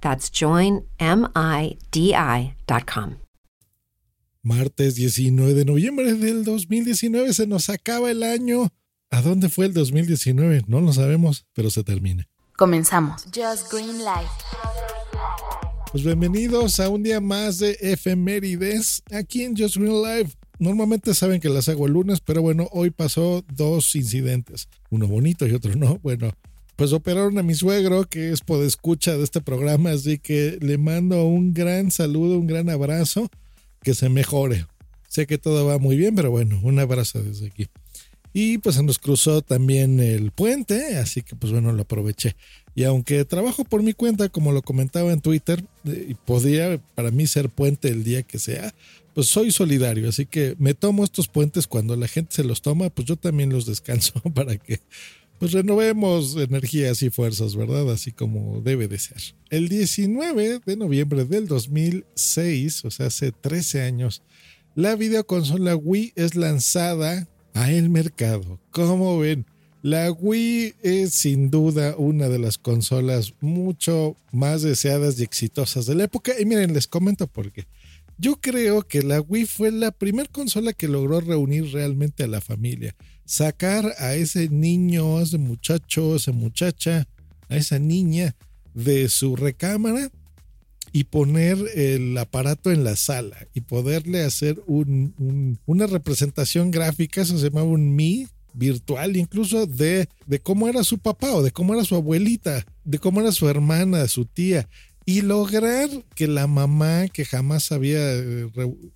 That's joinmidi.com. Martes 19 de noviembre del 2019 se nos acaba el año. ¿A dónde fue el 2019? No lo sabemos, pero se termina. Comenzamos. Just Green Life. Pues bienvenidos a un día más de efemérides aquí en Just Green Life. Normalmente saben que las hago el lunes, pero bueno, hoy pasó dos incidentes. Uno bonito y otro no. Bueno, pues operaron a mi suegro, que es por escucha de este programa, así que le mando un gran saludo, un gran abrazo que se mejore. Sé que todo va muy bien, pero bueno, un abrazo desde aquí. Y pues se nos cruzó también el puente, así que pues bueno, lo aproveché. Y aunque trabajo por mi cuenta, como lo comentaba en Twitter, y podría para mí ser puente el día que sea, pues soy solidario, así que me tomo estos puentes cuando la gente se los toma, pues yo también los descanso para que pues renovemos energías y fuerzas, ¿verdad? Así como debe de ser. El 19 de noviembre del 2006, o sea, hace 13 años, la videoconsola Wii es lanzada a el mercado. ¿Cómo ven? La Wii es sin duda una de las consolas mucho más deseadas y exitosas de la época. Y miren, les comento por qué. Yo creo que la Wii fue la primera consola que logró reunir realmente a la familia. Sacar a ese niño, a ese muchacho, a esa muchacha, a esa niña de su recámara y poner el aparato en la sala y poderle hacer una representación gráfica, eso se llamaba un Mi virtual, incluso de, de cómo era su papá o de cómo era su abuelita, de cómo era su hermana, su tía y lograr que la mamá que jamás había eh,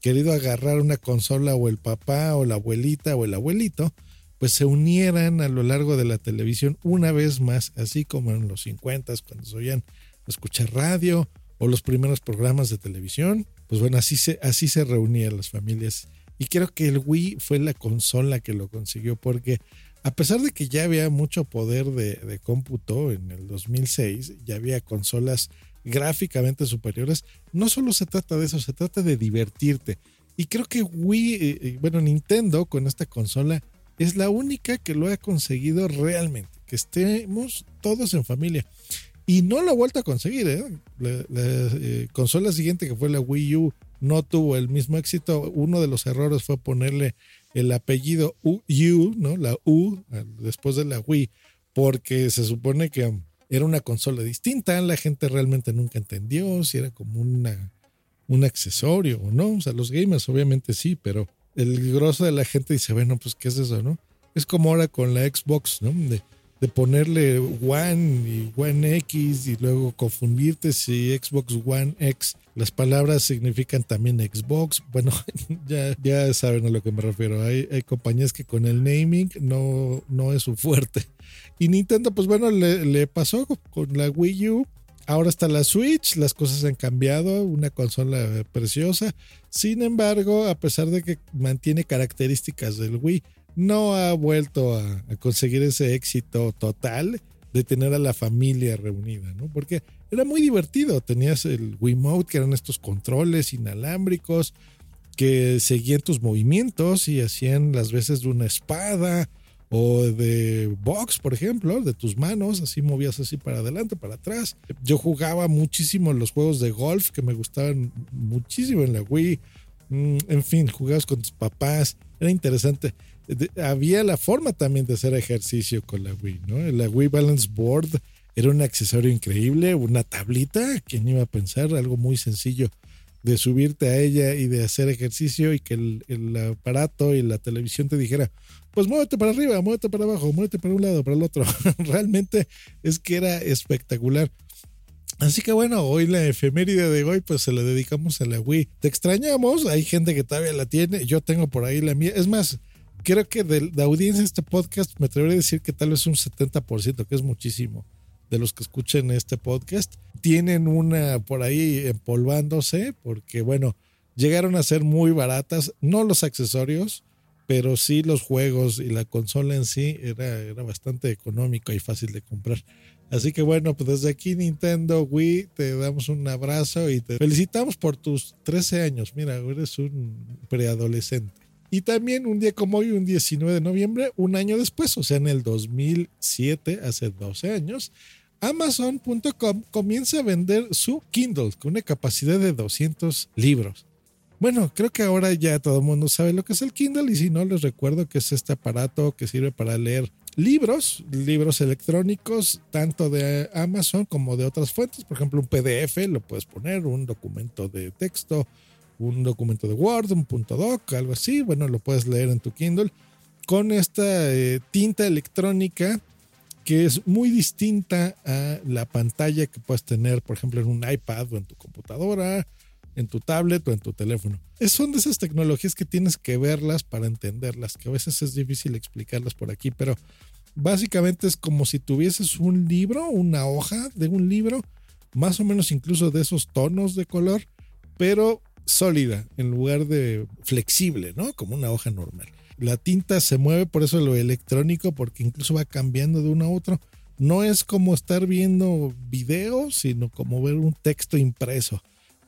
querido agarrar una consola o el papá o la abuelita o el abuelito, pues se unieran a lo largo de la televisión una vez más, así como en los 50 cuando se oían escuchar radio o los primeros programas de televisión, pues bueno, así se, así se reunían las familias. Y creo que el Wii fue la consola que lo consiguió, porque a pesar de que ya había mucho poder de, de cómputo en el 2006, ya había consolas gráficamente superiores, no solo se trata de eso, se trata de divertirte. Y creo que Wii, eh, eh, bueno, Nintendo con esta consola es la única que lo ha conseguido realmente, que estemos todos en familia. Y no lo ha vuelto a conseguir. ¿eh? La, consola siguiente, que fue la Wii U, no tuvo el mismo éxito. Uno de los errores fue ponerle el apellido U, ¿no? La U, después de la Wii, porque se supone que era una consola distinta. La gente realmente nunca entendió si era como una, un accesorio o no. O sea, los gamers obviamente sí, pero el grosso de la gente dice, bueno, pues ¿qué es eso, no? Es como ahora con la Xbox, ¿no? De, de ponerle One y One X y luego confundirte si Xbox One X, las palabras significan también Xbox. Bueno, ya, ya saben a lo que me refiero. Hay, hay compañías que con el naming no, no es su fuerte. Y Nintendo, pues bueno, le, le pasó con la Wii U Ahora está la Switch, las cosas han cambiado, una consola preciosa. Sin embargo, a pesar de que mantiene características del Wii, no ha vuelto a, conseguir ese éxito total de tener a la familia reunida, ¿no? Porque era muy divertido. Tenías el Wiimote, que eran estos controles inalámbricos que seguían tus movimientos y hacían las veces de una espada o de box, por ejemplo, de tus manos, así movías así para adelante, para atrás. Yo jugaba muchísimo los juegos de golf que me gustaban muchísimo en la Wii. Mm, en fin, jugabas con tus papás, era interesante. Había la forma también de hacer ejercicio con la Wii, ¿no? La Wii Balance Board era un accesorio increíble, una tablita, ¿quién iba a pensar? Algo muy sencillo de subirte a ella y de hacer ejercicio y que el, aparato y la televisión te dijera, pues muévete para arriba, muévete para abajo, muévete para un lado, para el otro. Realmente es que era espectacular. Así que bueno, hoy la efeméride de hoy pues se la dedicamos a la Wii. Te extrañamos, hay gente que todavía la tiene, yo tengo por ahí la mía. Es más, creo que de la audiencia de este podcast me atrevería a decir que tal vez un 70%, que es muchísimo, de los que escuchen este podcast, tienen una por ahí empolvándose, porque bueno, llegaron a ser muy baratas, no los accesorios, pero sí los juegos y la consola en sí era, era bastante económico y fácil de comprar. Así que bueno, pues desde aquí Nintendo Wii te damos un abrazo y te felicitamos por tus 13 años. Mira, eres un preadolescente. Y también un día como hoy, un 19 de noviembre, un año después, o sea, en el 2007, hace 12 años, Amazon.com comienza a vender su Kindle con una capacidad de 200 libros. Bueno, creo que ahora ya todo el mundo sabe lo que es el Kindle y si no, les recuerdo que es este aparato que sirve para leer libros, libros electrónicos, tanto de Amazon como de otras fuentes. Por ejemplo, un PDF lo puedes poner, un documento de texto, un documento de Word, un punto doc, algo así. Bueno, lo puedes leer en tu Kindle con esta eh, tinta electrónica que es muy distinta a la pantalla que puedes tener, por ejemplo, en un iPad o en tu computadora en tu tablet o en tu teléfono. Es, son de esas tecnologías que tienes que verlas para entenderlas, que a veces es difícil explicarlas por aquí, pero básicamente es como si tuvieses un libro, una hoja de un libro, más o menos incluso de esos tonos de color, pero sólida en lugar de flexible, ¿no? Como una hoja normal. La tinta se mueve, por eso lo electrónico, porque incluso va cambiando de uno a otro. No es como estar viendo videos, sino como ver un texto impreso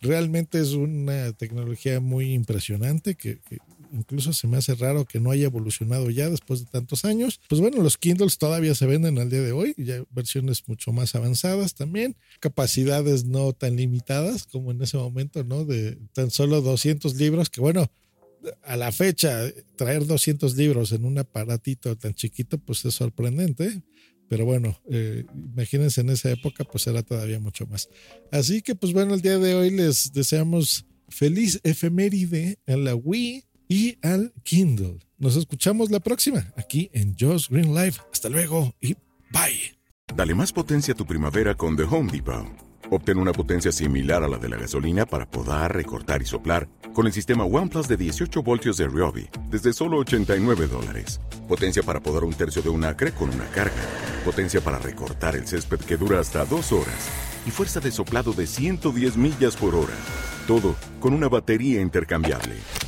realmente es una tecnología muy impresionante que, incluso se me hace raro que no haya evolucionado ya después de tantos años. Pues bueno, los Kindles todavía se venden al día de hoy, ya versiones mucho más avanzadas también, capacidades no tan limitadas como en ese momento, ¿no? De tan solo 200 libros, que bueno, a la fecha traer 200 libros en un aparatito tan chiquito, pues es sorprendente. Pero bueno, eh, imagínense en esa época, pues era todavía mucho más. Así que, pues bueno, el día de hoy les deseamos feliz efeméride a la Wii y al Kindle. Nos escuchamos la próxima aquí en Joe's Green Life. Hasta luego y bye. Dale más potencia a tu primavera con The Home Depot. Obtén una potencia similar a la de la gasolina para podar, recortar y soplar con el sistema OnePlus de 18 voltios de Ryobi desde solo 89 dólares. Potencia para podar un tercio de un acre con una carga. Potencia para recortar el césped que dura hasta dos horas. Y fuerza de soplado de 110 millas por hora. Todo con una batería intercambiable.